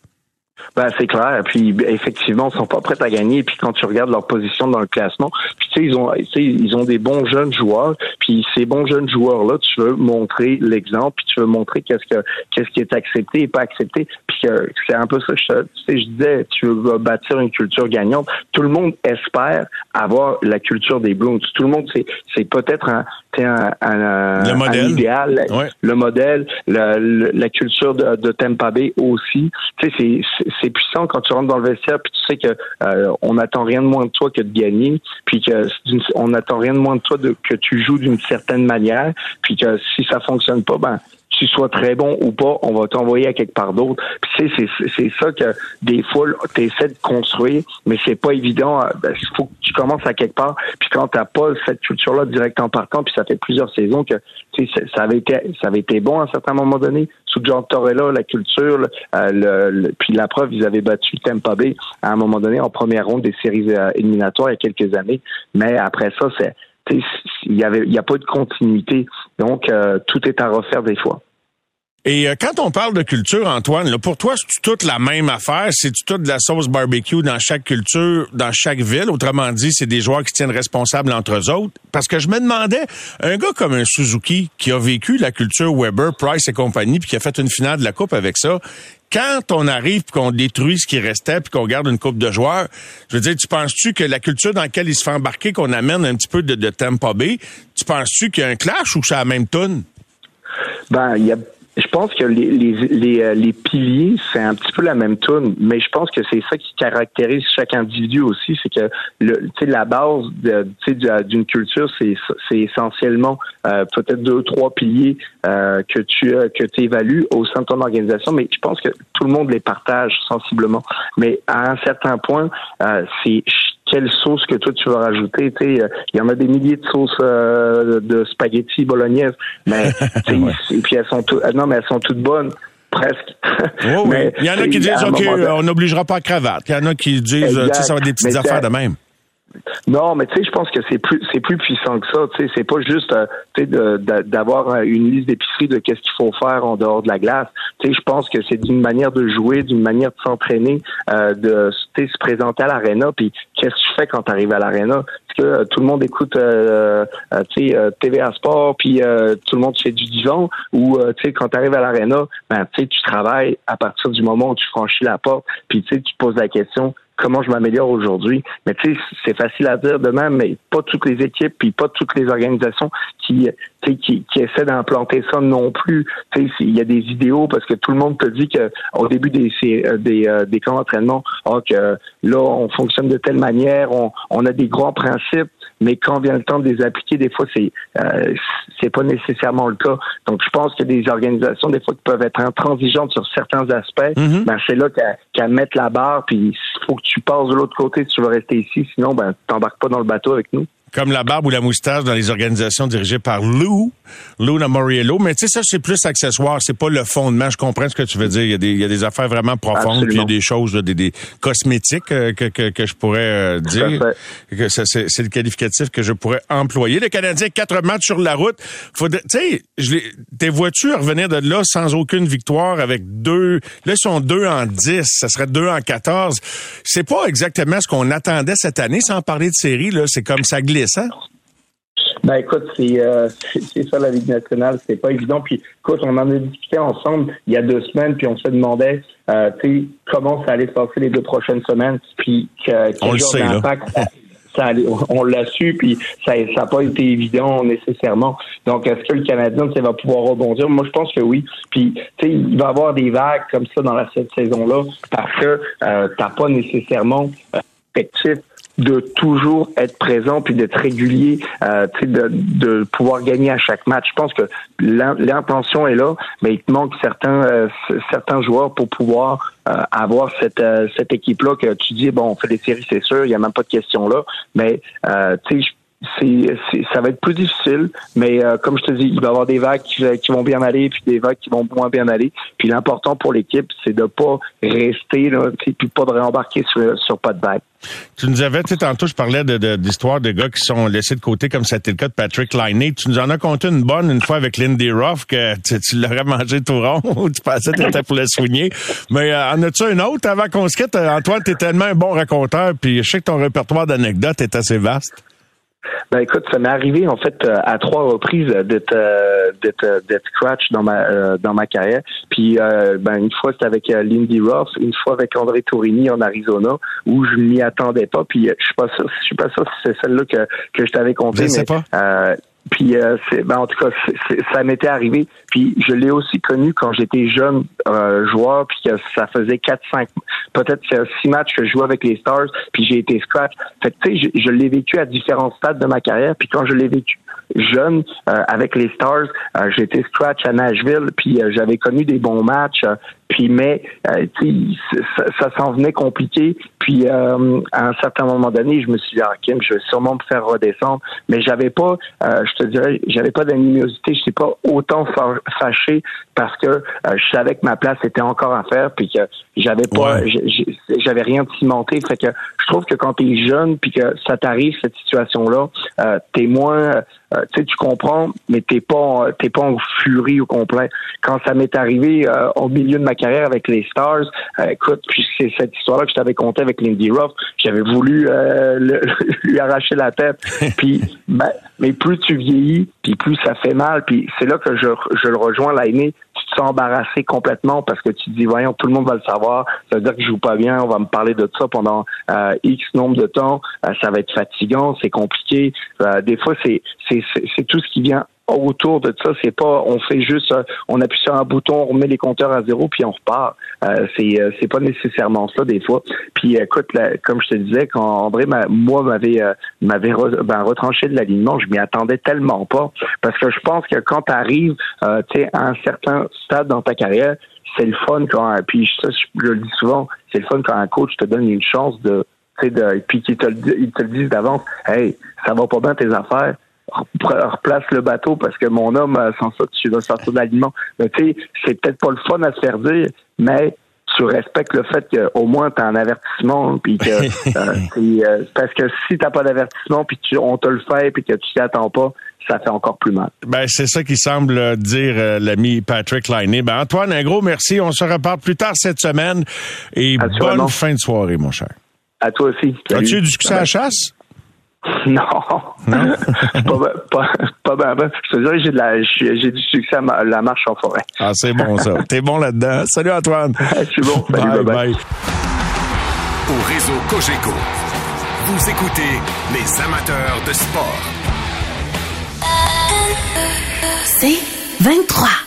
Ben, c'est clair. Puis effectivement, ils sont pas prêts à gagner. Puis quand tu regardes leur position dans le classement, puis tu sais, ils ont, ils ont des bons jeunes joueurs. Puis ces bons jeunes joueurs là, tu veux montrer l'exemple, puis tu veux montrer qu'est-ce que qu'est-ce qui est accepté et pas accepté. Puis que c'est un peu ça. Je, tu sais, je disais, tu veux bâtir une culture gagnante. Tout le monde espère avoir la culture des Blues. Tout le monde, c'est c'est peut-être un, un, un, le modèle. idéal, le modèle, la, la culture de, de Tampa Bay aussi. Tu sais, c'est c'est puissant quand tu rentres dans le vestiaire puis tu sais que euh, on n'attend rien de moins de toi que de gagner puis que on n'attend rien de moins de toi que tu joues d'une certaine manière puis que si ça fonctionne pas ben tu sois très bon ou pas, on va t'envoyer à quelque part d'autre. Puis c'est c'est ça que des fois tu essaies de construire, mais c'est pas évident. Il ben, faut que tu commences à quelque part. Puis quand t'as pas cette culture-là direct en partant, puis ça fait plusieurs saisons que ça avait été ça avait été bon à un certain moment donné sous John Torella, la culture, euh, le, puis la preuve, ils avaient battu Tampa Bay à un moment donné en première ronde des séries euh, éliminatoires il y a quelques années. Mais après ça, c'est il y avait y a pas de continuité. Donc euh, tout est à refaire des fois. Et euh, quand on parle de culture, Antoine, là, pour toi, c'est toute la même affaire? C'est toute de la sauce barbecue dans chaque culture, dans chaque ville? Autrement dit, c'est des joueurs qui tiennent responsables entre eux autres? Parce que je me demandais, un gars comme un Suzuki qui a vécu la culture Weber, Price et compagnie, puis qui a fait une finale de la Coupe avec ça, quand on arrive puis qu'on détruit ce qui restait puis qu'on garde une coupe de joueurs, je veux dire, tu penses-tu que la culture dans laquelle il se fait embarquer, qu'on amène un petit peu de, de Tampa Bay, tu penses-tu qu'il y a un clash ou c'est la même tonne? Ben, il y a je pense que les, les, les, euh, les piliers, c'est un petit peu la même tune, mais je pense que c'est ça qui caractérise chaque individu aussi, c'est que le, la base d'une culture, c'est essentiellement euh, peut-être deux trois piliers euh, que tu que tu évalues au sein de ton organisation, mais je pense que tout le monde les partage sensiblement. Mais à un certain point, c'est quelle sauce que toi tu vas rajouter. Tu sais, il y en a des milliers de sauces euh, de spaghetti bolognaise, mais et puis elles sont toutes, non mais elles sont toutes bonnes. Presque. mais, il y en a qui disent, OK, on n'obligera pas à cravate. Il y en a qui disent, ça va être des petites affaires de même. Non, mais tu sais, je pense que c'est plus c'est plus puissant que ça. Tu sais, c'est pas juste euh, d'avoir euh, une liste d'épicerie de qu'est-ce qu'il faut faire en dehors de la glace. Tu sais, je pense que c'est d'une manière de jouer, d'une manière de s'entraîner, euh, de se présenter à l'aréna. Puis qu'est-ce que tu fais quand tu arrives à l'aréna? Est-ce que tout le monde écoute euh, tu sais TVA Sport, puis tout le monde fait du divan, ou tu sais quand tu arrives à l'aréna, ben tu sais tu travailles à partir du moment où tu franchis la porte, puis tu sais tu poses la question comment je m'améliore aujourd'hui. Mais tu sais, c'est facile à dire demain, mais pas toutes les équipes puis pas toutes les organisations qui qui, qui essaient d'implanter ça non plus. Tu sais, il y a des idéaux parce que tout le monde te dit que au début des euh, des, euh, des camps d'entraînement, oh, que là on fonctionne de telle manière, on, on a des grands principes mais quand vient le temps de les appliquer, des fois, c'est euh, c'est pas nécessairement le cas. Donc, je pense que des organisations, des fois, qui peuvent être intransigeantes sur certains aspects, mm-hmm. ben, c'est là qu'à mettre la barre, puis il faut que tu passes de l'autre côté tu veux rester ici, sinon, ben, t'embarques pas dans le bateau avec nous comme la barbe ou la moustache dans les organisations dirigées par Lou, Lou Namoriello. Mais tu sais, ça, c'est plus accessoire. C'est pas le fondement. Je comprends ce que tu veux dire. Il y a des, il y a des affaires vraiment profondes, puis il y a des choses, des, des cosmétiques euh, que, que, que, je pourrais euh, dire. Que c'est le qualificatif que je pourrais employer. Le Canadien, quatre matchs sur la route. Tu sais, tes voitures revenir de là sans aucune victoire avec deux. Là, ils sont deux en dix. Ça serait deux en quatorze. C'est pas exactement ce qu'on attendait cette année, sans parler de série. Là, c'est comme ça glisse ben écoute, euh, c'est ça la Ligue nationale, c'est pas évident. Puis écoute, on en a discuté ensemble il y a deux semaines, puis on se demandait euh, comment ça allait se passer les deux prochaines semaines, puis quel on le sait, Ça, on l'a su, puis ça n'a pas été évident nécessairement. Donc, est-ce que le Canadien va pouvoir rebondir? Moi, je pense que oui. Puis, tu sais, il va y avoir des vagues comme ça dans la cette saison-là parce que euh, t'as pas nécessairement effectif de toujours être présent puis d'être régulier, euh, de, de pouvoir gagner à chaque match. Je pense que l'intention est là, mais il te manque certains euh, certains joueurs pour pouvoir euh, avoir cette euh, cette équipe là que tu dis bon on fait des séries c'est sûr, il y a même pas de question là, mais tu sais c'est, ça va être plus difficile, mais euh, comme je te dis, il va y avoir des vagues qui, vont bien aller, puis des vagues qui vont moins bien aller. Puis l'important pour l'équipe, c'est de pas rester là, puis pas de réembarquer sur, sur pas de vague. Tu nous avais, tu sais, tantôt, je parlais de, d'histoires de, gars qui sont laissés de côté, comme c'était le cas de Patrick Liney. Tu nous en as compté une bonne une fois avec Lindy Ruff, que tu, tu l'aurais mangé tout rond, tu pensais que tu pour le soigner. Mais euh, en as-tu un autre avant qu'on se quitte? Antoine, tu es tellement un bon raconteur, puis je sais que ton répertoire d'anecdotes est assez vaste. Ben écoute, ça m'est arrivé en fait euh, à trois reprises d'être euh, d'être euh, d'être scratch dans ma dans ma carrière. Puis ben une fois c'était avec Lindy Ross, une fois avec André Tourini en Arizona où je m'y attendais pas. Puis je suis pas sûr, je suis pas sûr si c'est celle-là que que je t'avais compté. Je sais pas. Puis euh, ben, en tout cas, ça m'était arrivé. Puis je l'ai aussi connu quand j'étais jeune euh, joueur, puis que ça faisait 4, 5, peut-être six matchs que je jouais avec les Stars, puis j'ai été scratch. Fait tu sais, je, je l'ai vécu à différents stades de ma carrière. Puis quand je l'ai vécu jeune euh, avec les Stars, j'étais scratch à Nashville, puis j'avais connu des bons matchs. Puis mais ça, ça s'en venait compliqué. Puis à un certain moment donné, je me suis dit, ah, Kim, je vais sûrement me faire redescendre. Mais j'avais pas, je te dirais, j'avais pas d'animosité, je sais pas autant fâché parce que euh, je savais que ma place était encore à faire, puis que j'avais pas, j'avais rien de cimenté. Fait que je trouve que quand tu es jeune, puis que ça t'arrive cette situation-là, euh, t'es moins, euh, tu sais, tu comprends, mais t'es pas, t'es pas en furie au complet. Quand ça m'est arrivé euh, au milieu de ma carrière avec les Stars, écoute, puis c'est cette histoire-là que je t'avais conté avec Lindy Ruff, j'avais voulu lui arracher la tête, puis ben, mais plus tu vieillis, puis plus ça fait mal, puis c'est là que je, je le rejoins l'année tu te sens embarrassé complètement parce que tu te dis voyons tout le monde va le savoir. Ça veut dire que je joue pas bien. On va me parler de ça pendant euh, x nombre de temps. Euh, ça va être fatigant. C'est compliqué. Euh, des fois c'est c'est c'est tout ce qui vient autour de ça, c'est pas on fait juste euh, on appuie sur un bouton, on remet les compteurs à zéro puis on repart. Euh, c'est euh, c'est pas nécessairement ça des fois. Puis écoute, comme je te disais, quand André moi m'avait m'avait ben, retranché de l'alignement, je m'y attendais tellement pas parce que je pense que quand tu arrives tu sais à un certain stade dans ta carrière, c'est le fun quand puis ça je le dis souvent, c'est le fun quand un coach te donne une chance de de puis qu'il te il te le disent d'avance, hey, ça va pas bien tes affaires replace le bateau parce que mon homme, euh, sans ça, tu vas sortir de l'aliment. Mais tu sais, c'est peut-être pas le fun à se faire dire, mais tu respectes le fait qu'au moins tu as un avertissement puis que euh, euh, parce que si t'as pas d'avertissement puis tu on te le fait puis que tu t'y attends pas ça fait encore plus mal. Ben c'est ça qui semble dire l'ami Patrick Liney. Ben Antoine un gros merci, on se reparle plus tard cette semaine et bonne fin de soirée mon cher. À toi aussi. As-tu du succès à la chasse? Non. non? pas, pas, pas, ben, Je te dirais, j'ai, de la, j'ai du succès à la marche en forêt. Ah, c'est bon, ça. T'es bon là-dedans. Salut, Antoine. Je suis bon. Salut, bye, bye. Au réseau Cogeco, vous écoutez les amateurs de sport. C'est 23.